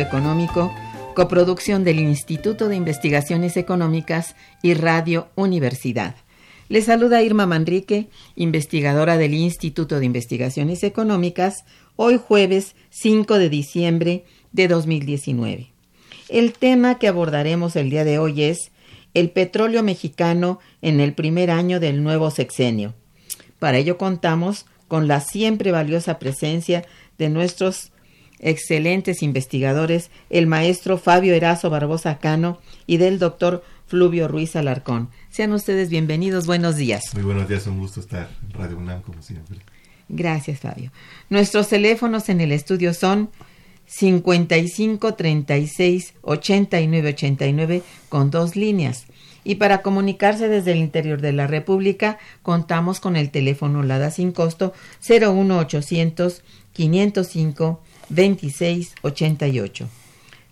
Económico, coproducción del Instituto de Investigaciones Económicas y Radio Universidad. Le saluda Irma Manrique, investigadora del Instituto de Investigaciones Económicas, hoy jueves 5 de diciembre de 2019. El tema que abordaremos el día de hoy es el petróleo mexicano en el primer año del nuevo sexenio. Para ello contamos con la siempre valiosa presencia de nuestros excelentes investigadores, el maestro Fabio Erazo Barbosa Cano y del doctor Fluvio Ruiz Alarcón. Sean ustedes bienvenidos, buenos días. Muy buenos días, un gusto estar en Radio UNAM como siempre. Gracias, Fabio. Nuestros teléfonos en el estudio son 55 36 89 89 con dos líneas. Y para comunicarse desde el interior de la República, contamos con el teléfono LADA sin costo 01800 505 2688.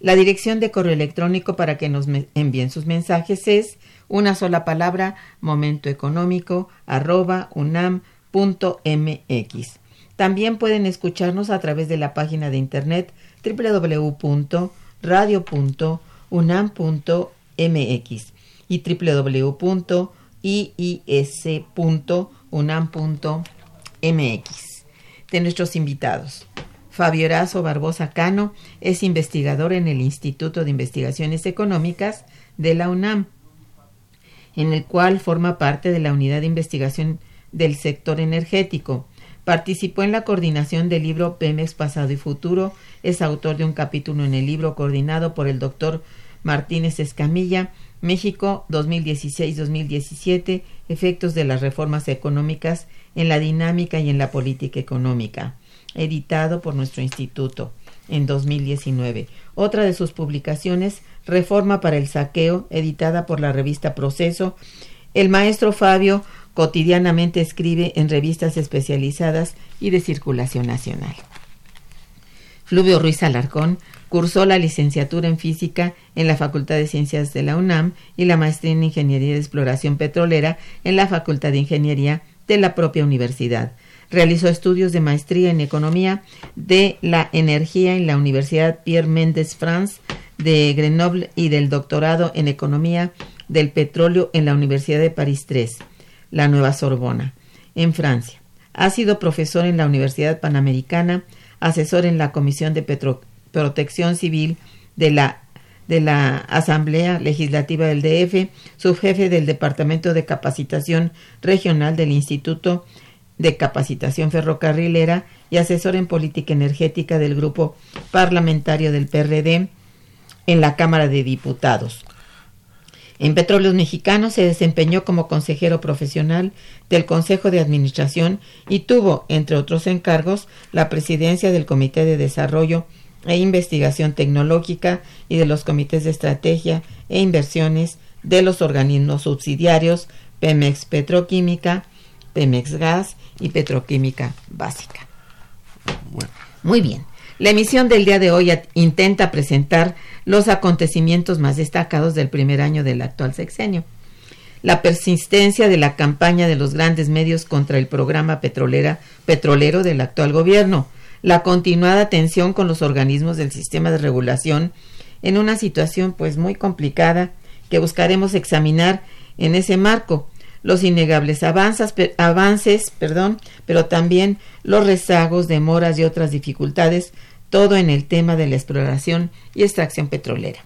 La dirección de correo electrónico para que nos envíen sus mensajes es una sola palabra momentoeconómico arroba unam.mx. También pueden escucharnos a través de la página de internet www.radio.unam.mx y www.iis.unam.mx de nuestros invitados. Fabio Erazo Barbosa Cano es investigador en el Instituto de Investigaciones Económicas de la UNAM, en el cual forma parte de la unidad de investigación del sector energético. Participó en la coordinación del libro Pemex Pasado y Futuro. Es autor de un capítulo en el libro coordinado por el doctor Martínez Escamilla, México 2016-2017, efectos de las reformas económicas en la dinámica y en la política económica editado por nuestro instituto en 2019. Otra de sus publicaciones, Reforma para el Saqueo, editada por la revista Proceso. El maestro Fabio cotidianamente escribe en revistas especializadas y de circulación nacional. Fluvio Ruiz Alarcón cursó la licenciatura en física en la Facultad de Ciencias de la UNAM y la maestría en Ingeniería de Exploración Petrolera en la Facultad de Ingeniería de la propia universidad. Realizó estudios de maestría en economía de la energía en la Universidad Pierre Mendès France de Grenoble y del doctorado en economía del petróleo en la Universidad de París III, la Nueva Sorbona, en Francia. Ha sido profesor en la Universidad Panamericana, asesor en la Comisión de Protección Civil de la, de la Asamblea Legislativa del DF, subjefe del Departamento de Capacitación Regional del Instituto de Capacitación Ferrocarrilera y asesor en política energética del grupo parlamentario del PRD en la Cámara de Diputados. En Petróleos Mexicanos se desempeñó como consejero profesional del Consejo de Administración y tuvo, entre otros encargos, la presidencia del Comité de Desarrollo e Investigación Tecnológica y de los comités de estrategia e inversiones de los organismos subsidiarios Pemex Petroquímica, Pemex Gas y Petroquímica Básica. Muy bien. La emisión del día de hoy intenta presentar los acontecimientos más destacados del primer año del actual sexenio. La persistencia de la campaña de los grandes medios contra el programa petrolera, petrolero del actual gobierno, la continuada tensión con los organismos del sistema de regulación en una situación pues muy complicada que buscaremos examinar en ese marco, los innegables avances, perdón, pero también los rezagos, demoras y otras dificultades todo en el tema de la exploración y extracción petrolera.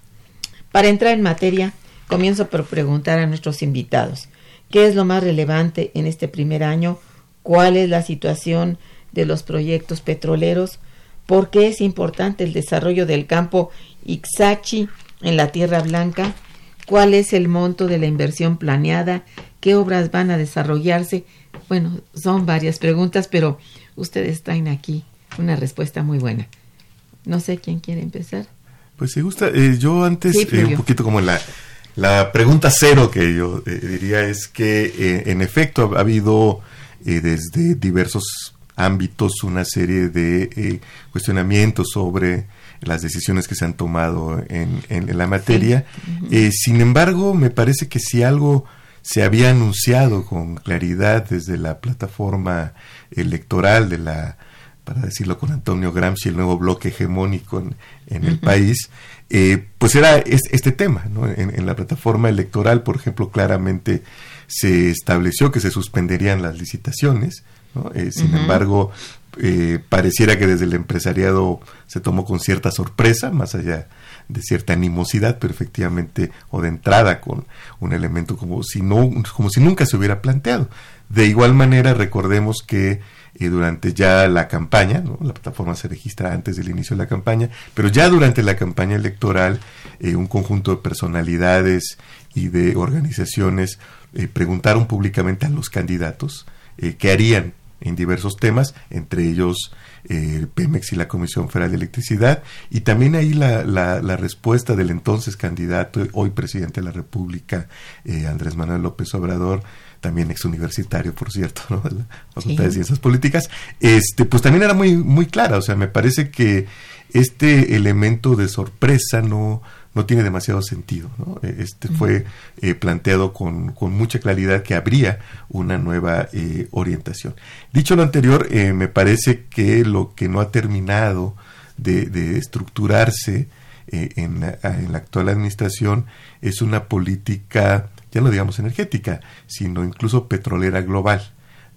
Para entrar en materia, comienzo por preguntar a nuestros invitados, ¿qué es lo más relevante en este primer año? ¿Cuál es la situación de los proyectos petroleros? ¿Por qué es importante el desarrollo del campo Ixachi en la Tierra Blanca? ¿Cuál es el monto de la inversión planeada? ¿Qué obras van a desarrollarse? Bueno, son varias preguntas, pero ustedes traen aquí una respuesta muy buena. No sé quién quiere empezar. Pues si gusta, eh, yo antes, eh, un poquito como la, la pregunta cero que yo eh, diría es que en efecto ha, habido desde diversos ámbitos una serie de cuestionamientos sobre las decisiones que se han tomado en, en, la materia. sin embargo, me parece que si algo se había anunciado con claridad desde la plataforma electoral de la para decirlo con Antonio Gramsci, el nuevo bloque hegemónico en, el país, eh, pues era este, tema. ¿no? En, la plataforma electoral, por ejemplo, claramente se estableció que se suspenderían las licitaciones. Eh, sin embargo, eh, pareciera que desde el empresariado se tomó con cierta sorpresa, más allá de cierta animosidad, pero efectivamente, o de entrada con un elemento como si, no, como si nunca se hubiera planteado. De igual manera, recordemos que y durante ya la campaña, la plataforma se registra antes del inicio de la campaña, pero ya durante la campaña electoral eh, un conjunto de personalidades y de organizaciones eh, preguntaron públicamente a los candidatos eh, qué harían en diversos temas, entre ellos Pemex y la Comisión Federal de Electricidad, y también ahí la, la, respuesta del entonces candidato, hoy presidente de la República, Andrés Manuel López Obrador, también ex universitario, por cierto, ¿no? de la Facultad de Ciencias Políticas, este, pues también era muy, muy clara. O sea, me parece que este elemento de sorpresa no, no tiene demasiado sentido. ¿no? E, este fue eh, planteado con, con, mucha claridad que habría una nueva eh, orientación. Dicho lo anterior, eh, me parece que lo que no ha terminado de, de estructurarse en la, en, la, actual administración es una política ya no digamos energética, sino incluso petrolera global.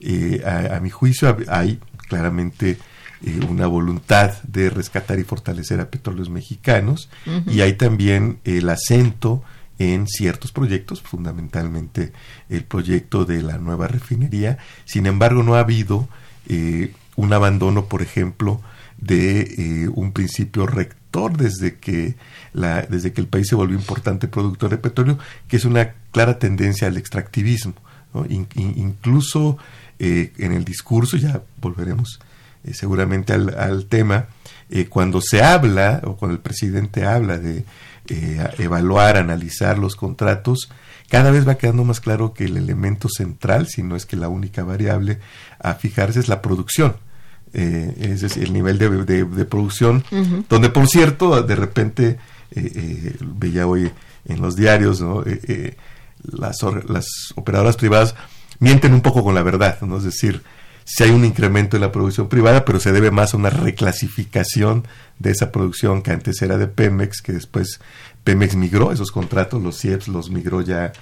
Eh, a, mi juicio hay claramente eh, una voluntad de rescatar y fortalecer a petróleos mexicanos y hay también el acento en ciertos proyectos, fundamentalmente el proyecto de la nueva refinería. Sin embargo, no ha habido eh, un abandono, por ejemplo, de un principio rector desde que la, desde que el país se volvió importante productor de petróleo, que es una clara tendencia al extractivismo. incluso eh, en el discurso, ya volveremos eh, seguramente al, tema, eh, cuando se habla o cuando el presidente habla de evaluar, analizar los contratos, cada vez va quedando más claro que el elemento central, si no es que la única variable a fijarse es la producción. es decir, el nivel de, producción, donde por cierto, de repente eh, eh, veía hoy en los diarios, eh, las, las operadoras privadas mienten un poco con la verdad, ¿no? Es decir, si hay un incremento en la producción privada, pero se debe más a una reclasificación de esa producción que antes era de Pemex, que después Pemex migró esos contratos, los CIEPS los migró ya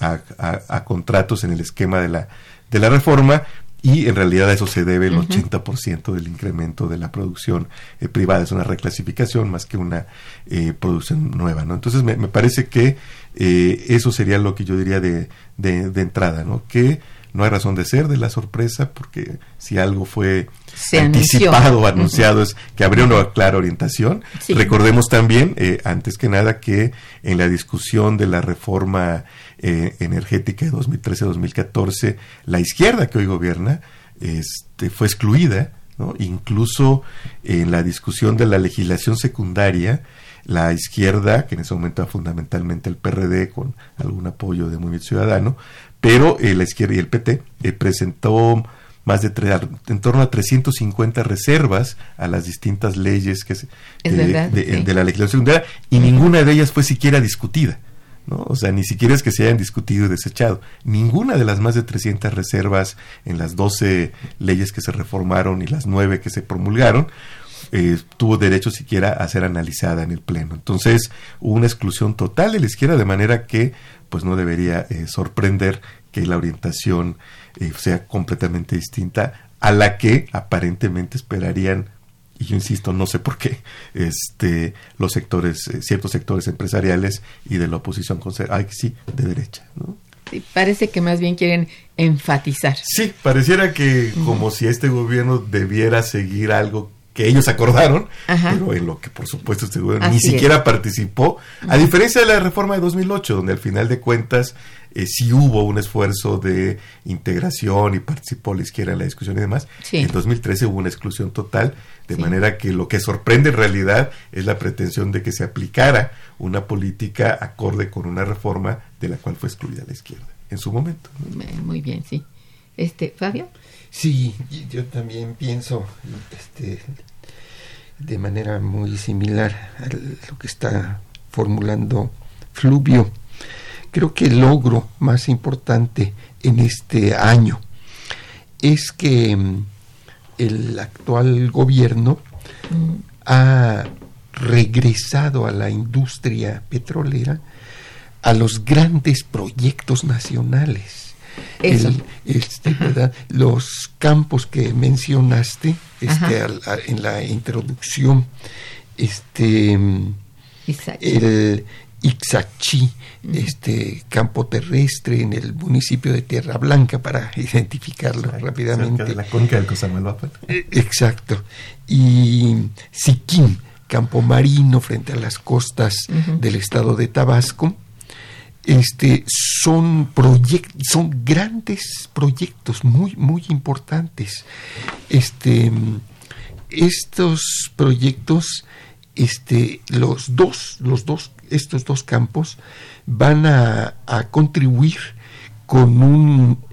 a, contratos en el esquema de la, de la reforma y en realidad a eso se debe el 80% del incremento de la producción eh, privada. Es una reclasificación más que una eh, producción nueva. ¿no? Entonces me, parece que eh, eso sería lo que yo diría de, de, entrada, ¿no? que no hay razón de ser de la sorpresa porque si algo fue anticipado o anunciado es que habría una clara orientación. Recordemos también, eh, antes que nada, que en la discusión de la reforma eh, energética de 2013-2014, la izquierda que hoy gobierna este, fue excluida, ¿no? incluso en la discusión de la legislación secundaria, la izquierda, que en ese momento era fundamentalmente el PRD con algún apoyo de Movimiento Ciudadano, pero eh, la izquierda y el PT eh, presentó más de en torno a 350 reservas a las distintas leyes que de, la legislación secundaria y ninguna de ellas fue siquiera discutida. ¿no? O sea, ni siquiera es que se hayan discutido y desechado. Ninguna de las más de 300 reservas en las 12 leyes que se reformaron y las 9 que se promulgaron eh, tuvo derecho siquiera a ser analizada en el Pleno. Entonces hubo una exclusión total de la izquierda, de manera que pues no debería eh, sorprender que la orientación eh, sea completamente distinta a la que aparentemente esperarían y yo insisto, no sé por qué, este, los sectores, ciertos sectores empresariales y de la oposición ay, sí, de derecha, ¿no? Sí, parece que más bien quieren enfatizar. Sí, pareciera que como si este gobierno debiera seguir algo que ellos acordaron, pero en lo que por supuesto este gobierno ni siquiera participó, a diferencia de la reforma de 2008, donde al final de cuentas eh, sí hubo un esfuerzo de integración y participó la izquierda en la discusión y demás, en 2013 hubo una exclusión total, de manera que lo que sorprende en realidad es la pretensión de que se aplicara una política acorde con una reforma de la cual fue excluida la izquierda en su momento. Muy bien, sí. Este, Fabio. Sí, yo también pienso este, de manera muy similar a lo que está formulando Fluvio. Creo que el logro más importante en este año es que mm, el actual gobierno ha regresado a la industria petrolera a los grandes proyectos nacionales este, los campos que mencionaste este, en la introducción, este, el Ixachi, este campo terrestre en el municipio de Tierra Blanca para identificarlo rápidamente. la del eh, Exacto. Y Siquín, campo marino frente a las costas del estado de Tabasco este, son, son grandes proyectos muy, muy importantes. Este, estos proyectos, este, los dos, los dos, estos dos campos van a, contribuir con un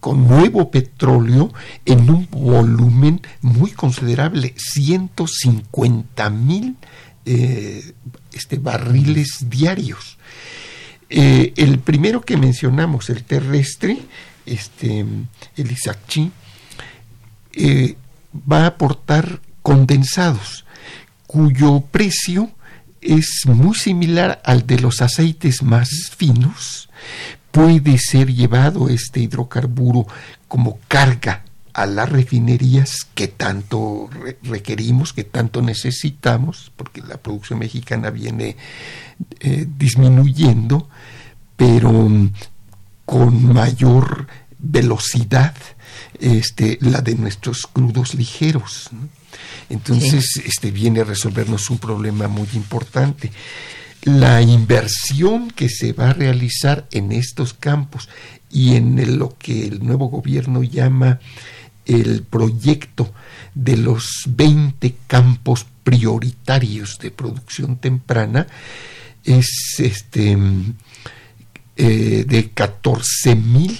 con nuevo petróleo en un volumen muy considerable, 150 mil eh, este, barriles diarios. Eh, el primero que mencionamos, el terrestre, este, el Isachi, eh, va a aportar condensados, cuyo precio es muy similar al de los aceites más finos. Puede ser llevado este hidrocarburo como carga a las refinerías que tanto requerimos, que tanto necesitamos, porque la producción mexicana viene eh, disminuyendo, pero mm, con mayor velocidad este, la de nuestros crudos ligeros. Entonces, este viene a resolvernos un problema muy importante. La inversión que se va a realizar en estos campos y en lo que el nuevo gobierno llama el proyecto de los 20 campos prioritarios de producción temprana es este eh, de 14 mil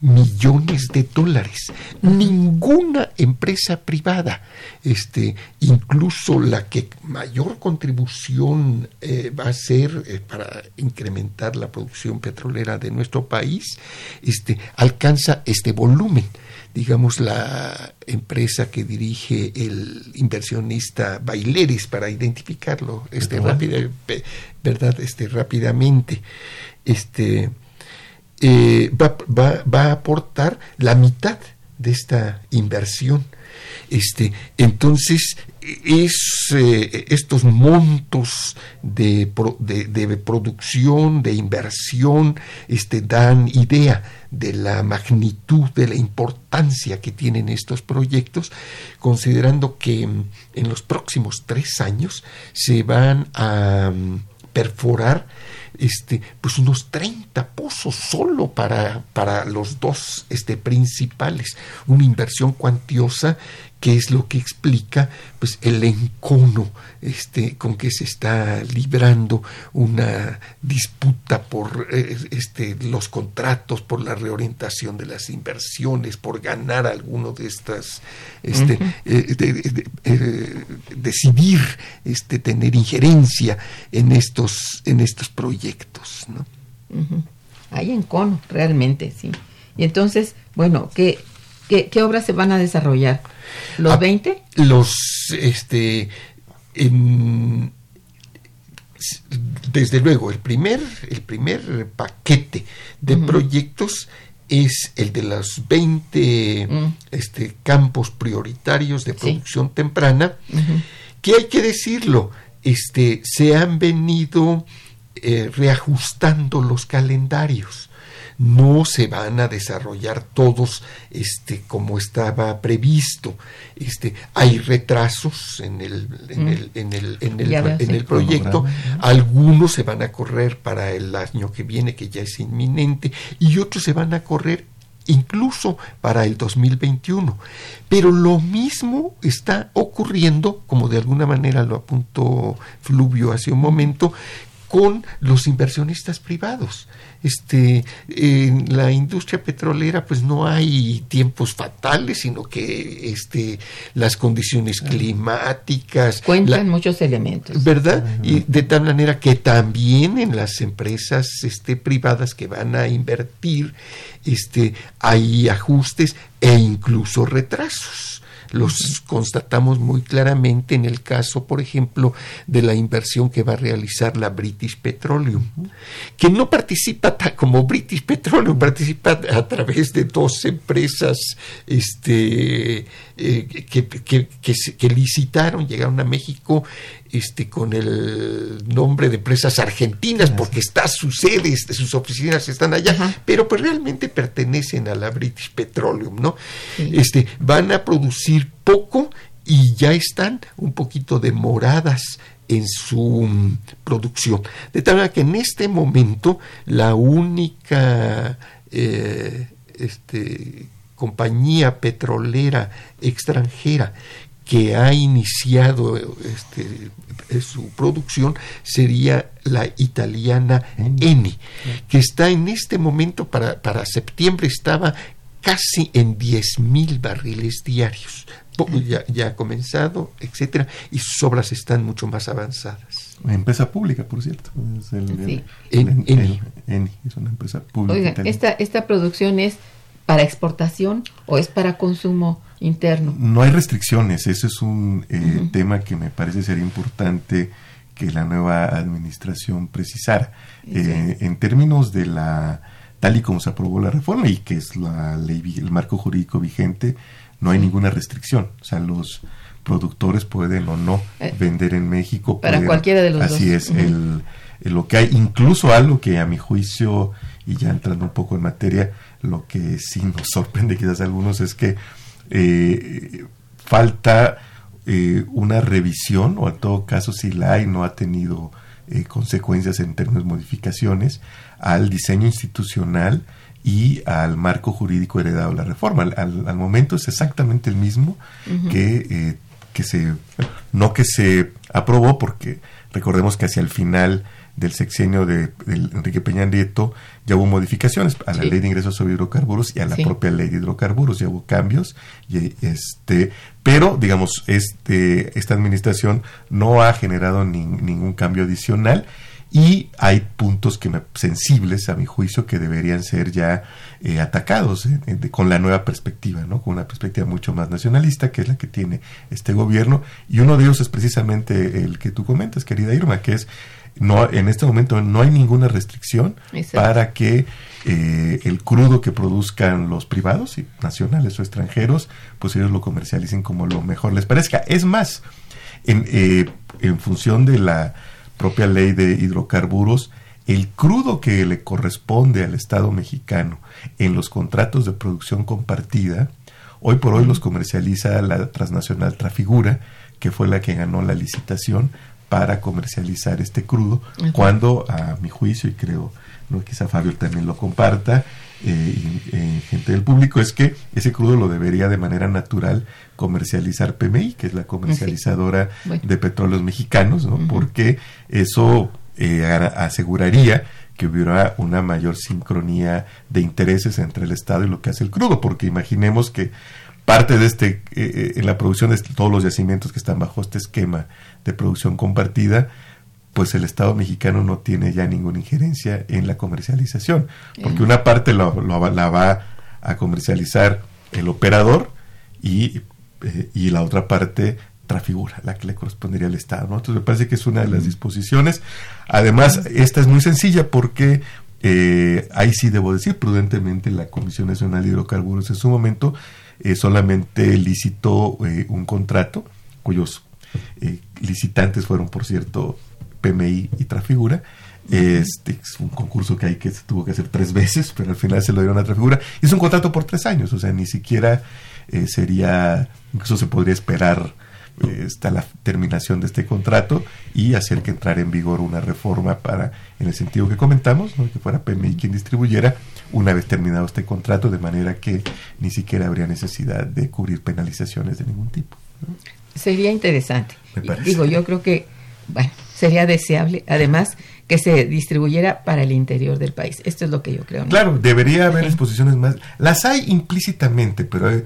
millones de dólares. Ninguna empresa privada, este, incluso la que mayor contribución eh, va a ser eh, para incrementar la producción petrolera de nuestro país, este, alcanza este volumen digamos, la empresa que dirige el inversionista Baileris para identificarlo este, ¿verdad? Este, rápidamente. Este, eh, va, va, va, a aportar la mitad de esta inversión. Este, entonces, es eh, estos montos de, de, producción, de inversión, este, dan idea de la magnitud, de la importancia que tienen estos proyectos, considerando que mm, en los próximos tres años se van a mm, perforar este, pues unos 30 pozos solo para, para los dos este, principales, una inversión cuantiosa que es lo que explica pues el encono este con que se está librando una disputa por eh, este los contratos por la reorientación de las inversiones por ganar alguno de estas este eh, eh, decidir este tener injerencia en estos en estos proyectos ¿no? hay encono realmente sí. Y entonces bueno qué qué, qué obras se van a desarrollar ¿Los 20? Ah, los, este, desde luego, el primer, el primer paquete de proyectos es el de los 20 mm. este, campos prioritarios de producción temprana, que hay que decirlo, este, se han venido eh, reajustando los calendarios no se van a desarrollar todos este, como estaba previsto. Este, hay retrasos en el, en mm. el, en el, en el, en el proyecto, algunos se van a correr para el año que viene, que ya es inminente, y otros se van a correr incluso para el 2021. Pero lo mismo está ocurriendo, como de alguna manera lo apuntó Fluvio hace un momento, con los inversionistas privados este, en la industria petrolera pues no hay tiempos fatales, sino que este, las condiciones climáticas... Cuentan muchos elementos. ¿Verdad? Y de tal manera que también en las empresas este, privadas que van a invertir este, hay ajustes e incluso retrasos los constatamos muy claramente en el caso, por ejemplo, de la inversión que va a realizar la British Petroleum, que no participa como British Petroleum, participa a través de dos empresas este, eh, que, que, licitaron, llegaron a México este, con el nombre de empresas argentinas, porque está su sede, este, sus oficinas están allá, pero pues realmente pertenecen a la British Petroleum, ¿no? Este, van a producir poco y ya están un poquito demoradas en su mm, producción. De tal manera que en este momento la única eh, este, compañía petrolera extranjera que ha iniciado este, su producción sería la italiana Eni, que está en este momento, para, para septiembre estaba casi en 10 mil barriles diarios. Ya, ya, ha comenzado, etcétera, y sus obras están mucho más avanzadas. Empresa pública, por cierto. Es Eni. es una empresa pública. esta, esta producción es para exportación o es para consumo interno? No hay restricciones, ese es un eh, tema que me parece ser importante que la nueva administración precisara. Eh, en términos de la, tal y como se aprobó la reforma y que es la ley, el marco jurídico vigente, no hay ninguna restricción. O sea, los productores pueden o no eh, vender en México. Para cualquiera de los así es, el, lo que hay, incluso algo que a mi juicio, y ya entrando un poco en materia, lo que sí nos sorprende quizás a algunos es que eh, falta eh, una revisión, o en todo caso si la hay no ha tenido eh, consecuencias en términos de modificaciones, al diseño institucional y al marco jurídico heredado de la reforma. Al, momento es exactamente el mismo que, que se, no que se aprobó, porque recordemos que hacia el final del sexenio de, Enrique Peña Nieto ya hubo modificaciones a la ley de ingresos sobre hidrocarburos y a la propia ley de hidrocarburos ya hubo cambios y este pero digamos este esta administración no ha generado ningún cambio adicional y hay puntos que me, sensibles a mi juicio que deberían ser ya eh, atacados eh, con la nueva perspectiva, ¿no? con una perspectiva mucho más nacionalista que es la que tiene este gobierno y uno de ellos es precisamente el que tú comentas, querida Irma, que es no en este momento no hay ninguna restricción para que eh, el crudo que produzcan los privados, nacionales o extranjeros, pues ellos lo comercialicen como lo mejor les parezca. Es más, en, en función de la propia ley de hidrocarburos, el crudo que le corresponde al Estado mexicano en los contratos de producción compartida, hoy por hoy los comercializa la transnacional Trafigura, que fue la que ganó la licitación para comercializar este crudo, cuando a mi juicio, y creo no quizá Fabio también lo comparta, eh, eh, gente del público, es que ese crudo lo debería de manera natural comercializar PMI, que es la comercializadora de petróleos mexicanos, ¿no? porque eso eh, aseguraría que hubiera una mayor sincronía de intereses entre el Estado y lo que hace el crudo, porque imaginemos que parte de este, en la producción de todos los yacimientos que están bajo este esquema de producción compartida, pues el Estado mexicano no tiene ya ninguna injerencia en la comercialización, porque una parte la va a comercializar el operador y, eh, y, la otra parte trafigura, la que le correspondería al Estado. Entonces me parece que es una de las disposiciones. Además, esta es muy sencilla porque eh, ahí sí debo decir prudentemente la Comisión Nacional de Hidrocarburos en su momento eh, solamente licitó un contrato cuyos licitantes fueron, por cierto, PMI y Trafigura. Este es un concurso que hay que se tuvo que hacer tres veces, pero al final se lo dieron a Trafigura. Es un contrato por tres años, o sea, ni siquiera eh, sería, incluso se podría esperar hasta la terminación de este contrato y hacer que entrara en vigor una reforma para, en el sentido que comentamos, que fuera PMI quien distribuyera una vez terminado este contrato, de manera que ni siquiera habría necesidad de cubrir penalizaciones de ningún tipo. Sería interesante. Digo, yo creo que, bueno, sería deseable, además, que se distribuyera para el interior del país. Esto es lo que yo creo. Claro, debería haber exposiciones más. Las hay implícitamente, pero eh,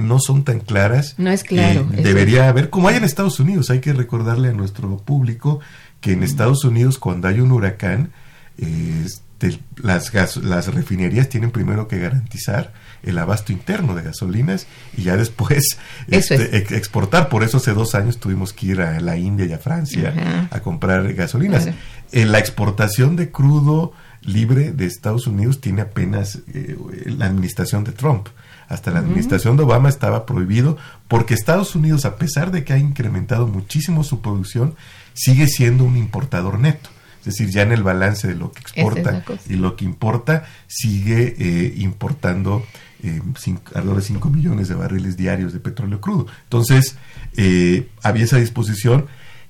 no son tan claras. No es claro. Eh, debería haber, como hay en Estados Unidos, hay que recordarle a nuestro público que en Estados Unidos cuando hay un huracán, este, las, las refinerías tienen primero que garantizar el abasto interno de gasolinas y ya después este, exportar. Por eso hace dos años tuvimos que ir a la India y a Francia a comprar gasolinas. En la exportación de crudo libre de Estados Unidos tiene apenas eh, la administración de Trump. Hasta la administración de Obama estaba prohibido porque Estados Unidos, a pesar de que ha incrementado muchísimo su producción, sigue siendo un importador neto. Es decir, ya en el balance de lo que exporta y lo que importa, sigue eh, importando eh, alrededor de 5 millones de barriles diarios de petróleo crudo. Entonces, eh, había esa disposición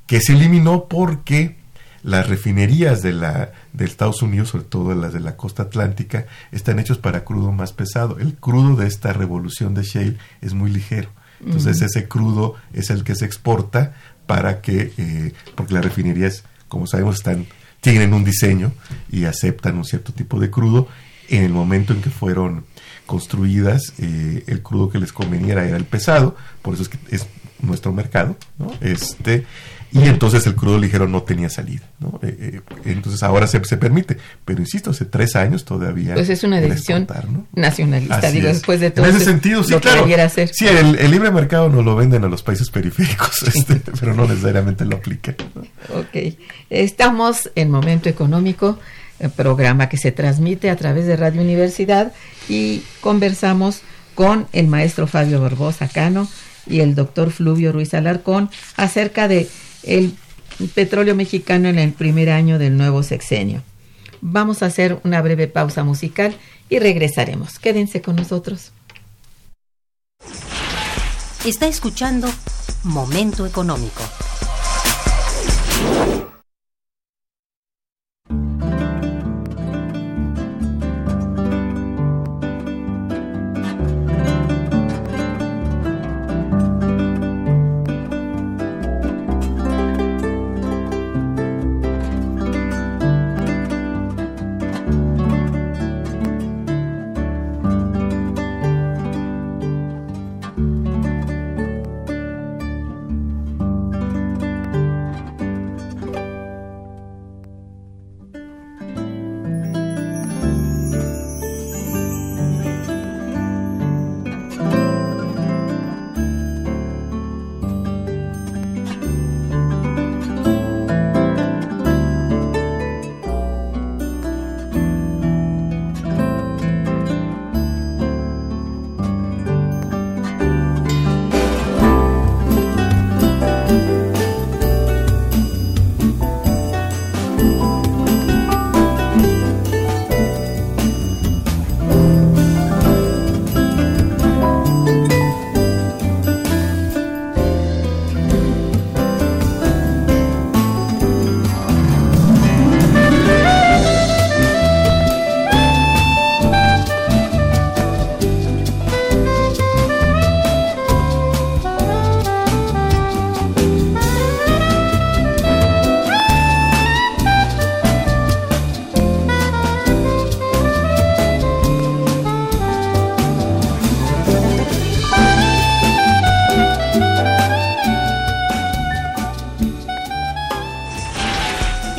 que se eliminó porque las refinerías de, la, de Estados Unidos, sobre todo las de la costa atlántica, están hechos para crudo más pesado. El crudo de esta revolución de shale es muy ligero. Entonces, ese crudo es el que se exporta para que, eh, porque las refinerías, como sabemos, están tienen un diseño y aceptan un cierto tipo de crudo. En el momento en que fueron construidas, eh, el crudo que les conveniera era el pesado, por eso es que es nuestro mercado, ¿no? Este, y entonces el crudo ligero no tenía salida, ¿no? Eh, eh, entonces ahora se, se, permite, pero insisto, hace tres años todavía. Pues es una decisión nacionalista, digo, después de todo. En ese sentido, sí, claro. Sí, el, libre mercado nos lo venden a los países periféricos, este, pero no necesariamente lo aplica. Ok, estamos en momento económico programa que se transmite a través de Radio Universidad y conversamos con el maestro Fabio Barbosa Cano y el doctor Fluvio Ruiz Alarcón acerca de el petróleo mexicano en el primer año del nuevo sexenio. Vamos a hacer una breve pausa musical y regresaremos. Quédense con nosotros. Está escuchando Momento Económico.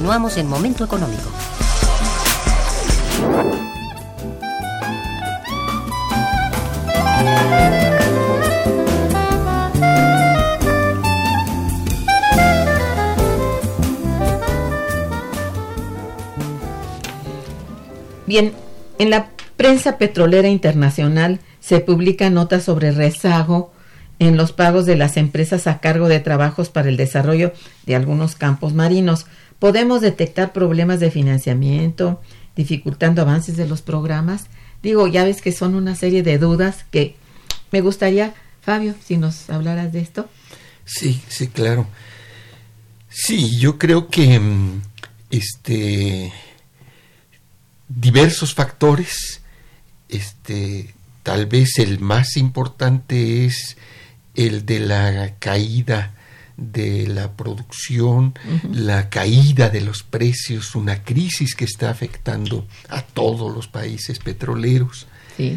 Continuamos en Momento Económico. Bien, en la prensa petrolera internacional se publican notas sobre rezago en los pagos de las empresas a cargo de trabajos para el desarrollo de algunos campos marinos podemos detectar problemas de financiamiento, dificultando avances de los programas. Digo, ya ves que son una serie de dudas que me gustaría, Fabio, si nos hablaras de esto. Sí, sí, claro. Sí, yo creo que mm, este diversos factores, este tal vez el más importante es el de la caída de la producción, la caída de los precios, una crisis que está afectando a todos los países petroleros.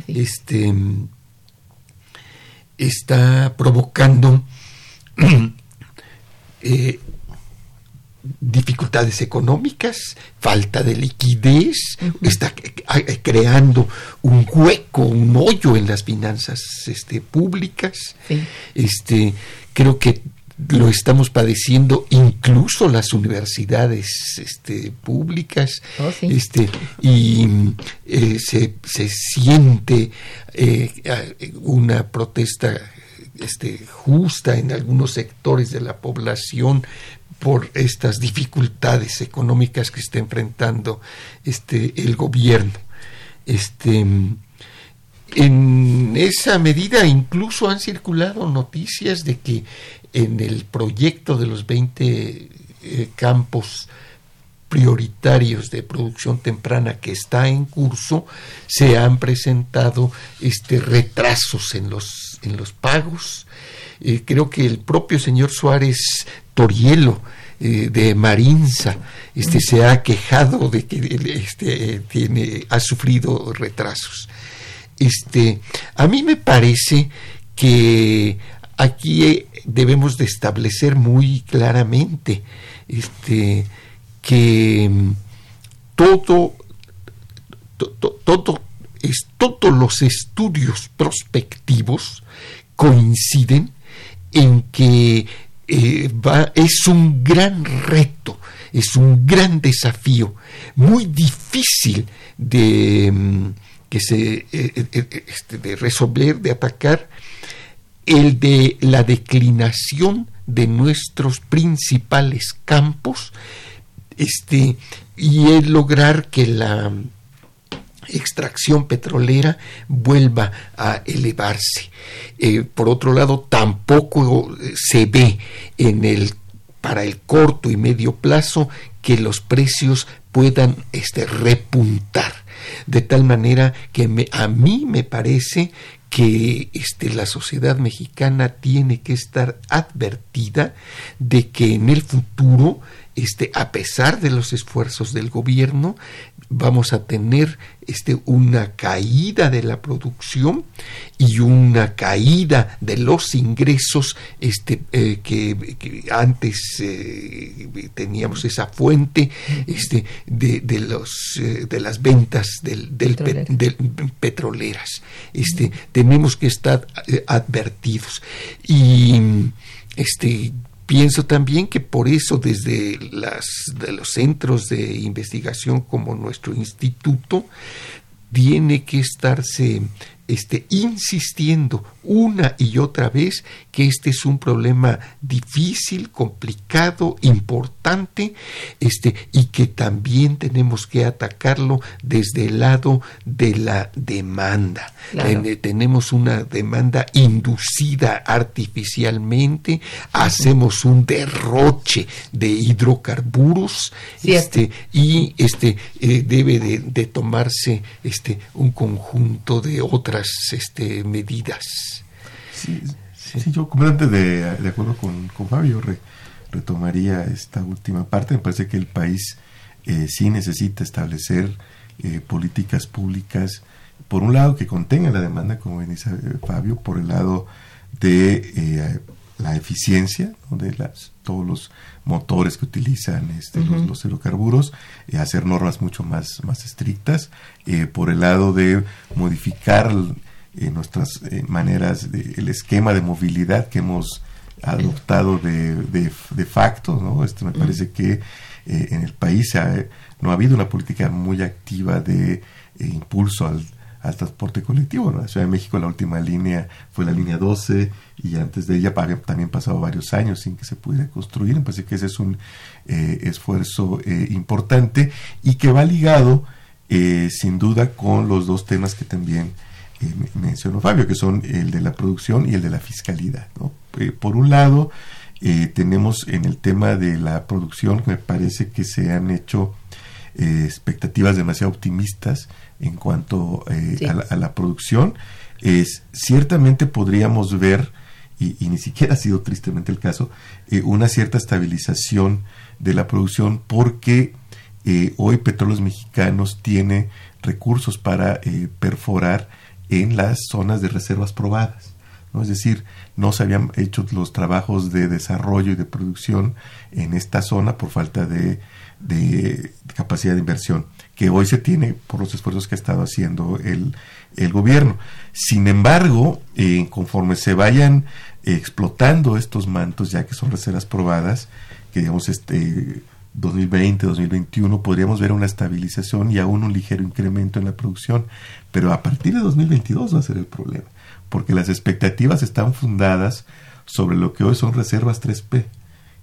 Este está provocando eh, dificultades económicas, falta de liquidez, está creando un hueco, un hoyo en las finanzas este, públicas. Este, creo que lo estamos padeciendo incluso las universidades este, públicas oh, este, y eh, se, se, siente eh, una protesta este, justa en algunos sectores de la población por estas dificultades económicas que está enfrentando este, el gobierno. Este, en esa medida incluso han circulado noticias de que en el proyecto de los 20 eh, campos prioritarios de producción temprana que está en curso se han presentado este retrasos en los en los pagos. Eh, creo que el propio señor Suárez Torielo eh, de Marinza este se ha quejado de que este tiene ha sufrido retrasos. Este a mí me parece que aquí debemos de establecer muy claramente este, que mm, todo, todos los estudios prospectivos coinciden en que eh, es un gran reto, es un gran desafío, muy difícil de, mm, que se, eh, eh, este, de resolver, de atacar, el de la declinación de nuestros principales campos este, y el lograr que la extracción petrolera vuelva a elevarse. Eh, por otro lado, tampoco se ve en el para el corto y medio plazo que los precios puedan este, repuntar. De tal manera que a mí me parece que este, la sociedad mexicana tiene que estar advertida de que en el futuro, este, a pesar de los esfuerzos del gobierno, vamos a tener este, una caída de la producción y una caída de los ingresos este, eh, que, antes eh, teníamos esa fuente este, de, de los, eh, de las ventas del, del, petroleras. Este, tenemos que estar advertidos. Y este, Pienso también que por eso desde las, de los centros de investigación como nuestro instituto tiene que estarse este, insistiendo una y otra vez que este es un problema difícil, complicado, importante, este, y que también tenemos que atacarlo desde el lado de la demanda. tenemos una demanda inducida artificialmente, hacemos un derroche de hidrocarburos, este, y este eh, debe de, tomarse este un conjunto de otras este, medidas. Sí, sí, yo completamente de, de acuerdo con, con Fabio, retomaría esta última parte. Me parece que el país eh, sí necesita establecer eh, políticas públicas, por un lado, que contengan la demanda, como dice eh, Fabio, por el lado de la eficiencia de las, todos los motores que utilizan este, los, los, hidrocarburos, hacer normas mucho más, más estrictas, por el lado de modificar nuestras maneras, de, el esquema de movilidad que hemos adoptado de, de, facto, ¿no? Este, me parece que eh, en el país no ha habido una política muy activa de eh, impulso al, al, transporte colectivo. En la Ciudad de México la última línea fue la línea 12 y antes de ella también pasado varios años sin que se pudiera construir. Me parece que ese es un eh, esfuerzo importante y que va ligado sin duda con los dos temas que también mencionó Fabio, que son el de la producción y el de la fiscalidad. por un lado, eh, tenemos en el tema de la producción, me parece que se han hecho eh, expectativas demasiado optimistas en cuanto eh, a, la, producción. Es, ciertamente podríamos ver, y, ni siquiera ha sido tristemente el caso, una cierta estabilización de la producción porque hoy Petróleos Mexicanos tiene recursos para perforar en las zonas de reservas probadas. Es decir, no se habían hecho los trabajos de desarrollo y de producción en esta zona por falta de, capacidad de inversión, que hoy se tiene por los esfuerzos que ha estado haciendo el, gobierno. Sin embargo, eh, conforme se vayan explotando estos mantos, ya que son reservas probadas, que digamos este 2020, 2021 podríamos ver una estabilización y aún un ligero incremento en la producción, pero a partir de 2022 va a ser el problema porque las expectativas están fundadas sobre lo que hoy son reservas 3P,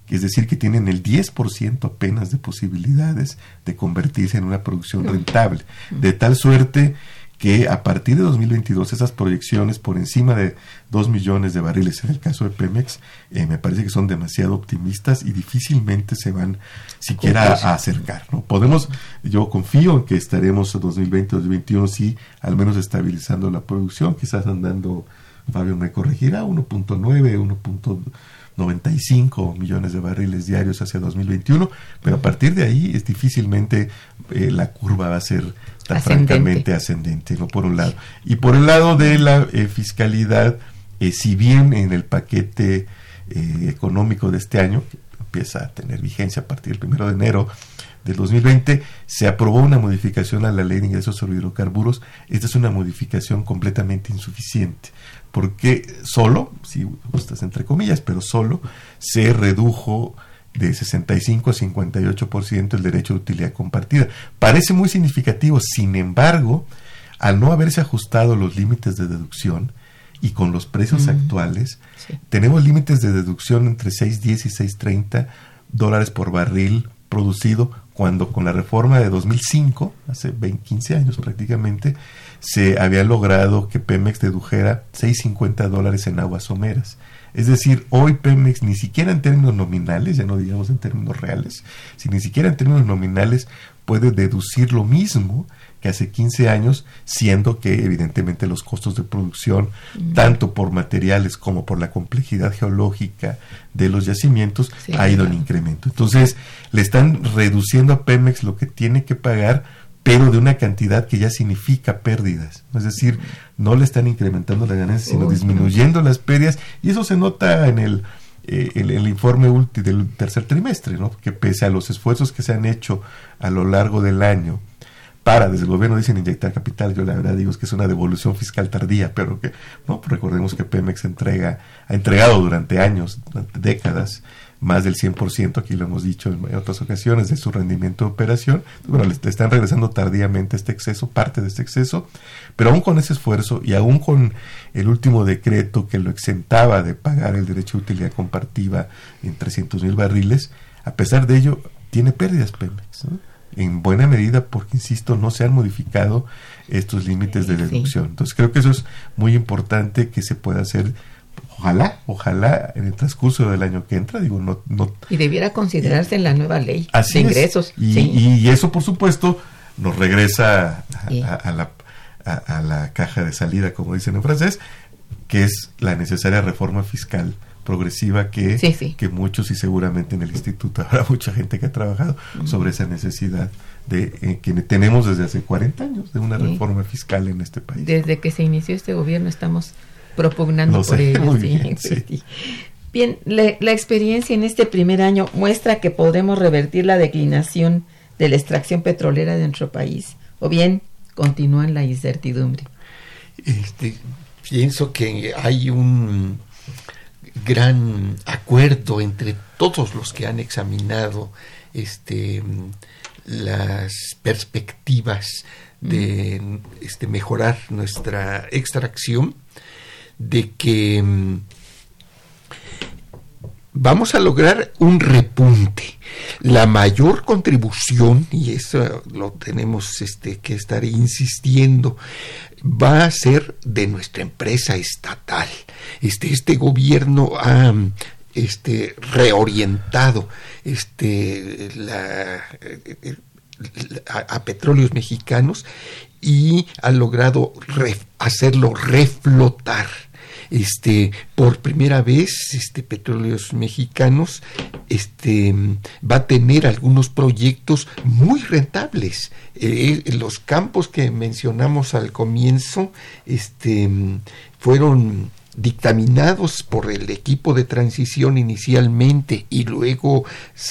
es decir, que tienen el 10% apenas de posibilidades de convertirse en una producción rentable, de tal suerte que a partir de 2022 esas proyecciones por encima de 2 millones de barriles en el caso de Pemex eh, me parece que son demasiado optimistas y difícilmente se van siquiera a acercar. ¿no? Podemos, yo confío en que estaremos en 2020-2021 sí, al menos estabilizando la producción, quizás andando, Fabio me corregirá, 1.9, 1.95 millones de barriles diarios hacia 2021, pero a partir de ahí es difícilmente eh, la curva va a ser francamente ascendente, ¿no? Por un lado. Y por el lado de la eh, fiscalidad, eh, si bien en el paquete económico de este año, que empieza a tener vigencia a partir del primero de enero del 2020, se aprobó una modificación a la ley de ingresos sobre hidrocarburos. Esta es una modificación completamente insuficiente, porque solo, si gustas entre comillas, pero solo se redujo de 65 a 58% el derecho de utilidad compartida. Parece muy significativo, sin embargo, al no haberse ajustado los límites de deducción y con los precios actuales, tenemos límites de deducción entre 6.10 y 6.30 dólares por barril producido, cuando con la reforma de 2005, hace 20, 15 años prácticamente, se había logrado que Pemex dedujera 6.50 dólares en aguas someras. Es decir, hoy Pemex ni siquiera en términos nominales, ya no digamos en términos reales, si ni siquiera en términos nominales puede deducir lo mismo que hace 15 años, siendo que evidentemente los costos de producción, tanto por materiales como por la complejidad geológica de los yacimientos, ha ido en incremento. Entonces, le están reduciendo a Pemex lo que tiene que pagar pero de una cantidad que ya significa pérdidas. Es decir, no le están incrementando la ganancia, sino disminuyendo las pérdidas, y eso se nota en el, eh, el, informe del tercer trimestre, ¿no? que pese a los esfuerzos que se han hecho a lo largo del año, para, desde el gobierno dicen inyectar capital, yo la verdad digo que es una devolución fiscal tardía, pero que, no, recordemos que Pemex entrega, ha entregado durante años, durante décadas, más del 100%, aquí lo hemos dicho en otras ocasiones, de su rendimiento de operación. Bueno, le, están regresando tardíamente este exceso, parte de este exceso, pero aún con ese esfuerzo y aún con el último decreto que lo exentaba de pagar el derecho de utilidad compartida en 300 mil barriles, a pesar de ello, tiene pérdidas Pemex. En buena medida porque, insisto, no se han modificado estos límites de deducción. Entonces creo que eso es muy importante que se pueda hacer ojalá, ojalá en el transcurso del año que entra, digo, no... no. Y debiera considerarse en la nueva ley de ingresos. Y, y, eso, por supuesto, nos regresa a, la, a, la caja de salida, como dicen en francés, que es la necesaria reforma fiscal progresiva que, que muchos y seguramente en el instituto habrá mucha gente que ha trabajado sobre esa necesidad de eh, que tenemos desde hace 40 años de una reforma fiscal en este país. Desde que se inició este gobierno estamos propugnando por ello. Bien, la, experiencia en este primer año muestra que podremos revertir la declinación de la extracción petrolera de nuestro país, o bien continúan la incertidumbre. Este, pienso que hay un gran acuerdo entre todos los que han examinado este, las perspectivas de este, mejorar nuestra extracción de que mm, vamos a lograr un repunte. La mayor contribución, y eso lo tenemos este, que estar insistiendo, va a ser de nuestra empresa estatal. Este, este gobierno ha este, reorientado este, a, petróleos mexicanos y ha logrado hacerlo reflotar este por primera vez este petróleos mexicanos este va a tener algunos proyectos muy rentables. Eh, los campos que mencionamos al comienzo este fueron dictaminados por el equipo de transición inicialmente y luego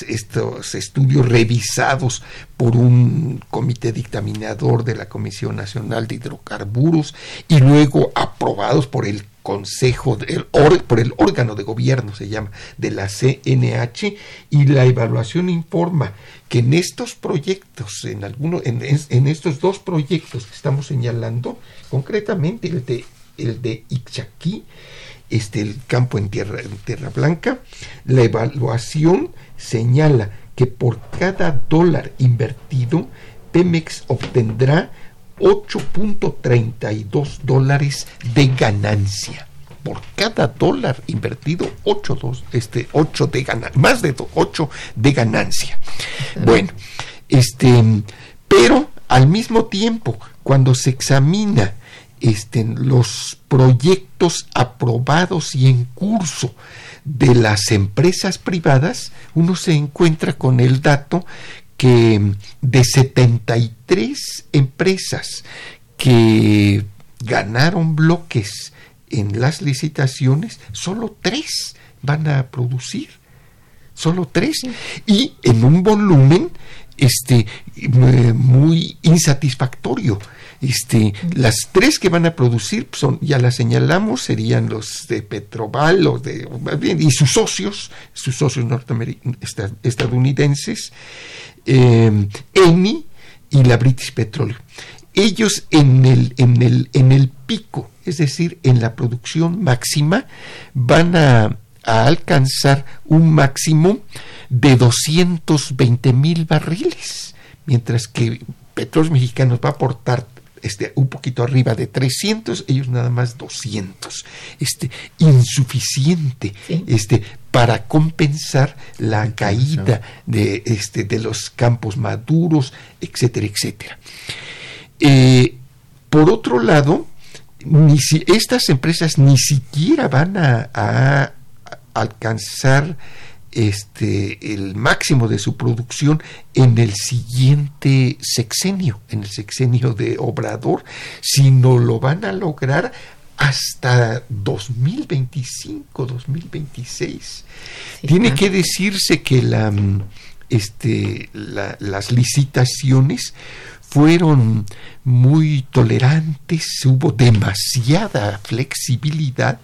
estos estudios revisados por un comité dictaminador de la Comisión Nacional de Hidrocarburos y luego aprobados por el Consejo, por el órgano de gobierno se llama, de la CNH y la evaluación informa que en estos proyectos, en, algunos, en, estos dos proyectos que estamos señalando, concretamente el de el de este, el campo en tierra, en tierra Blanca, la evaluación señala que por cada dólar invertido, Pemex obtendrá 8.32 dólares de ganancia. Por cada dólar invertido, 8, este, 8 de ganancia, más de 8 de ganancia. Bueno, este, pero al mismo tiempo, cuando se examina este, los proyectos aprobados y en curso de las empresas privadas, uno se encuentra con el dato que de 73 empresas que ganaron bloques en las licitaciones, solo tres van a producir, solo tres, y en un volumen este, muy insatisfactorio. Este, las tres que van a producir son, ya las señalamos, serían los de Petroval, los de, y sus socios, sus socios estadounidenses, eh, ENI y la British Petroleum. Ellos en el, en, el, en el pico, es decir, en la producción máxima, van a, a alcanzar un máximo de 220 mil barriles, mientras que Petróleos Mexicanos va a aportar este, un poquito arriba de 300, ellos nada más 200. Este, insuficiente este, para compensar la caída de, este, de los campos maduros, etcétera, etcétera. Eh, por otro lado, ni si, estas empresas ni siquiera van a alcanzar este, el máximo de su producción en el siguiente sexenio, en el sexenio de Obrador, sino lo van a lograr hasta 2025, 2026. Tiene que decirse que la, este, las licitaciones fueron muy tolerantes, hubo demasiada flexibilidad,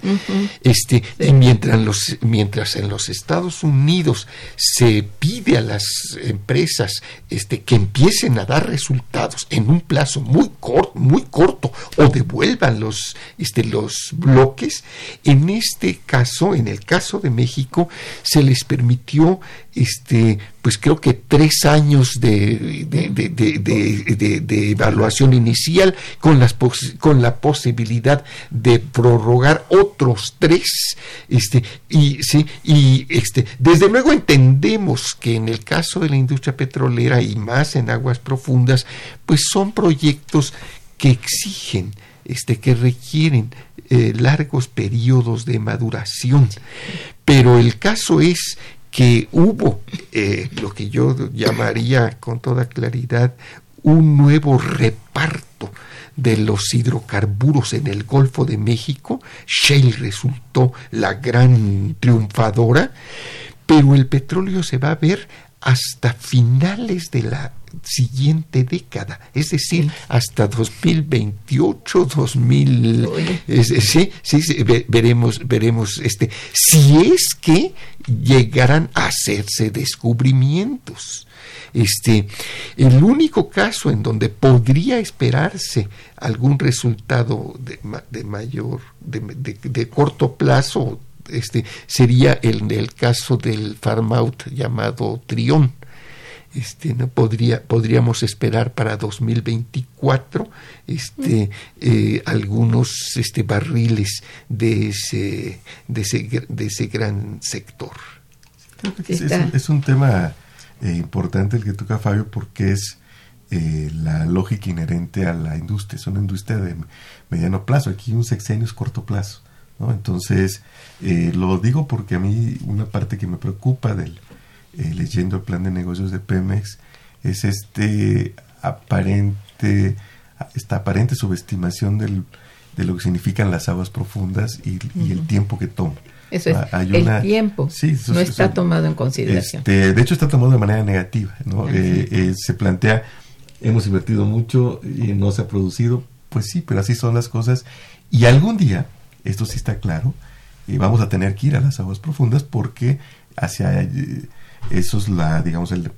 este, y mientras, los, mientras en los Estados Unidos se pide a las empresas este, que empiecen a dar resultados en un plazo muy corto, muy corto, o devuelvan los, este, los bloques, en este caso, en el caso de México, se les permitió este, pues creo que tres años de, de, evaluación inicial con, las con la posibilidad de prorrogar otros tres. Este, y, sí, y este, desde luego entendemos que en el caso de la industria petrolera y más en aguas profundas, pues son proyectos que exigen, este, que requieren eh, largos periodos de maduración. Pero el caso es que hubo eh, lo que yo llamaría con toda claridad un nuevo reparto de los hidrocarburos en el Golfo de México. Shell resultó la gran triunfadora, pero el petróleo se va a ver hasta finales de la siguiente década, es decir, hasta 2028, 2000, sí, sí, veremos, veremos, este, si es que llegarán a hacerse descubrimientos. Este, el único caso en donde podría esperarse algún resultado de, de mayor, de, de, corto plazo, este, sería el, el caso del farm out llamado Trión. Este, no podría podríamos esperar para 2024 este eh, algunos este barriles de ese de ese, de ese gran sector. Es, un, tema eh, importante el que toca Fabio porque es eh, la lógica inherente a la industria es una industria de mediano plazo aquí un sexenio es corto plazo ¿no? entonces lo digo porque a mí una parte que me preocupa del eh, leyendo el plan de negocios de Pemex, es este aparente, esta aparente subestimación del, de lo que significan las aguas profundas y, el tiempo que toma. Eso es, ah, el tiempo no está tomado en consideración. Este, de hecho, está tomado de manera negativa. ¿no? Eh, eh, se plantea, hemos invertido mucho y no se ha producido. Pues sí, pero así son las cosas. Y algún día, esto sí está claro, vamos a tener que ir a las aguas profundas porque hacia eso es la, digamos, el,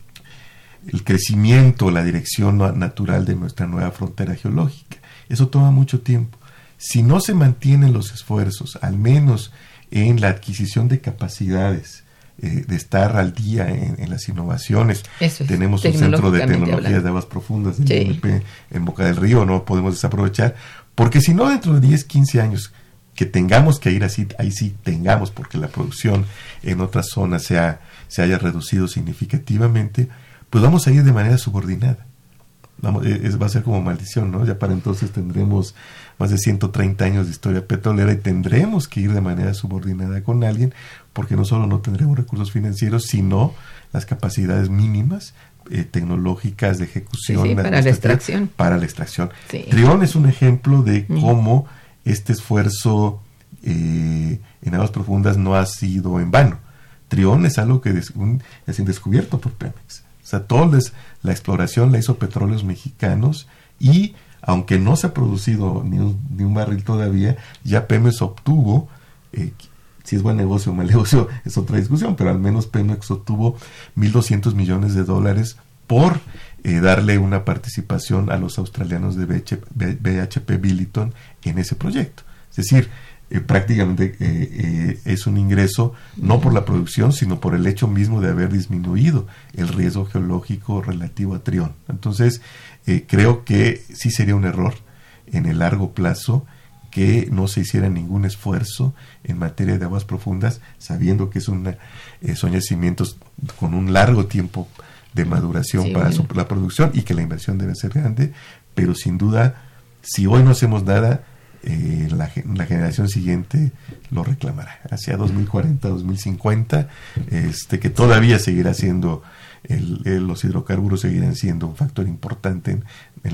el crecimiento, la dirección natural de nuestra nueva frontera geológica. Eso toma mucho tiempo. Si no se mantienen los esfuerzos, al menos en la adquisición de capacidades, eh, de estar al día en, las innovaciones. Tenemos un centro de tecnologías de aguas profundas en Boca del Río, no podemos desaprovechar, porque si no dentro de 10, 15 años que tengamos que ir así, ahí sí tengamos, porque la producción en otras zonas se ha se haya reducido significativamente, pues vamos a ir de manera subordinada. Vamos, e, es, va a ser como maldición, ¿no? Ya para entonces tendremos más de 130 años de historia petrolera y tendremos que ir de manera subordinada con alguien porque no solo no tendremos recursos financieros, sino las capacidades mínimas eh, tecnológicas de ejecución. para la extracción. Para la extracción. Trión es un ejemplo de cómo este esfuerzo eh, en aguas profundas no ha sido en vano. Trión es algo que es, un, descubierto por Pemex. O sea, toda la exploración la hizo petróleos mexicanos y aunque no se ha producido ni un, ni un barril todavía, ya Pemex obtuvo, eh, si es buen negocio o mal negocio es otra discusión, pero al menos Pemex obtuvo 1.200 millones de dólares por eh, darle una participación a los australianos de BHP Billiton en ese proyecto. Es decir, eh, prácticamente es un ingreso no por la producción, sino por el hecho mismo de haber disminuido el riesgo geológico relativo a Trión. Entonces, creo que sí sería un error en el largo plazo que no se hiciera ningún esfuerzo en materia de aguas profundas, sabiendo que es una, son yacimientos con un largo tiempo de maduración para la producción y que la inversión debe ser grande, pero sin duda, si hoy no hacemos nada, eh, la, generación siguiente lo reclamará. Hacia 2040, 2050, este, que todavía seguirá siendo, el, los hidrocarburos seguirán siendo un factor importante en,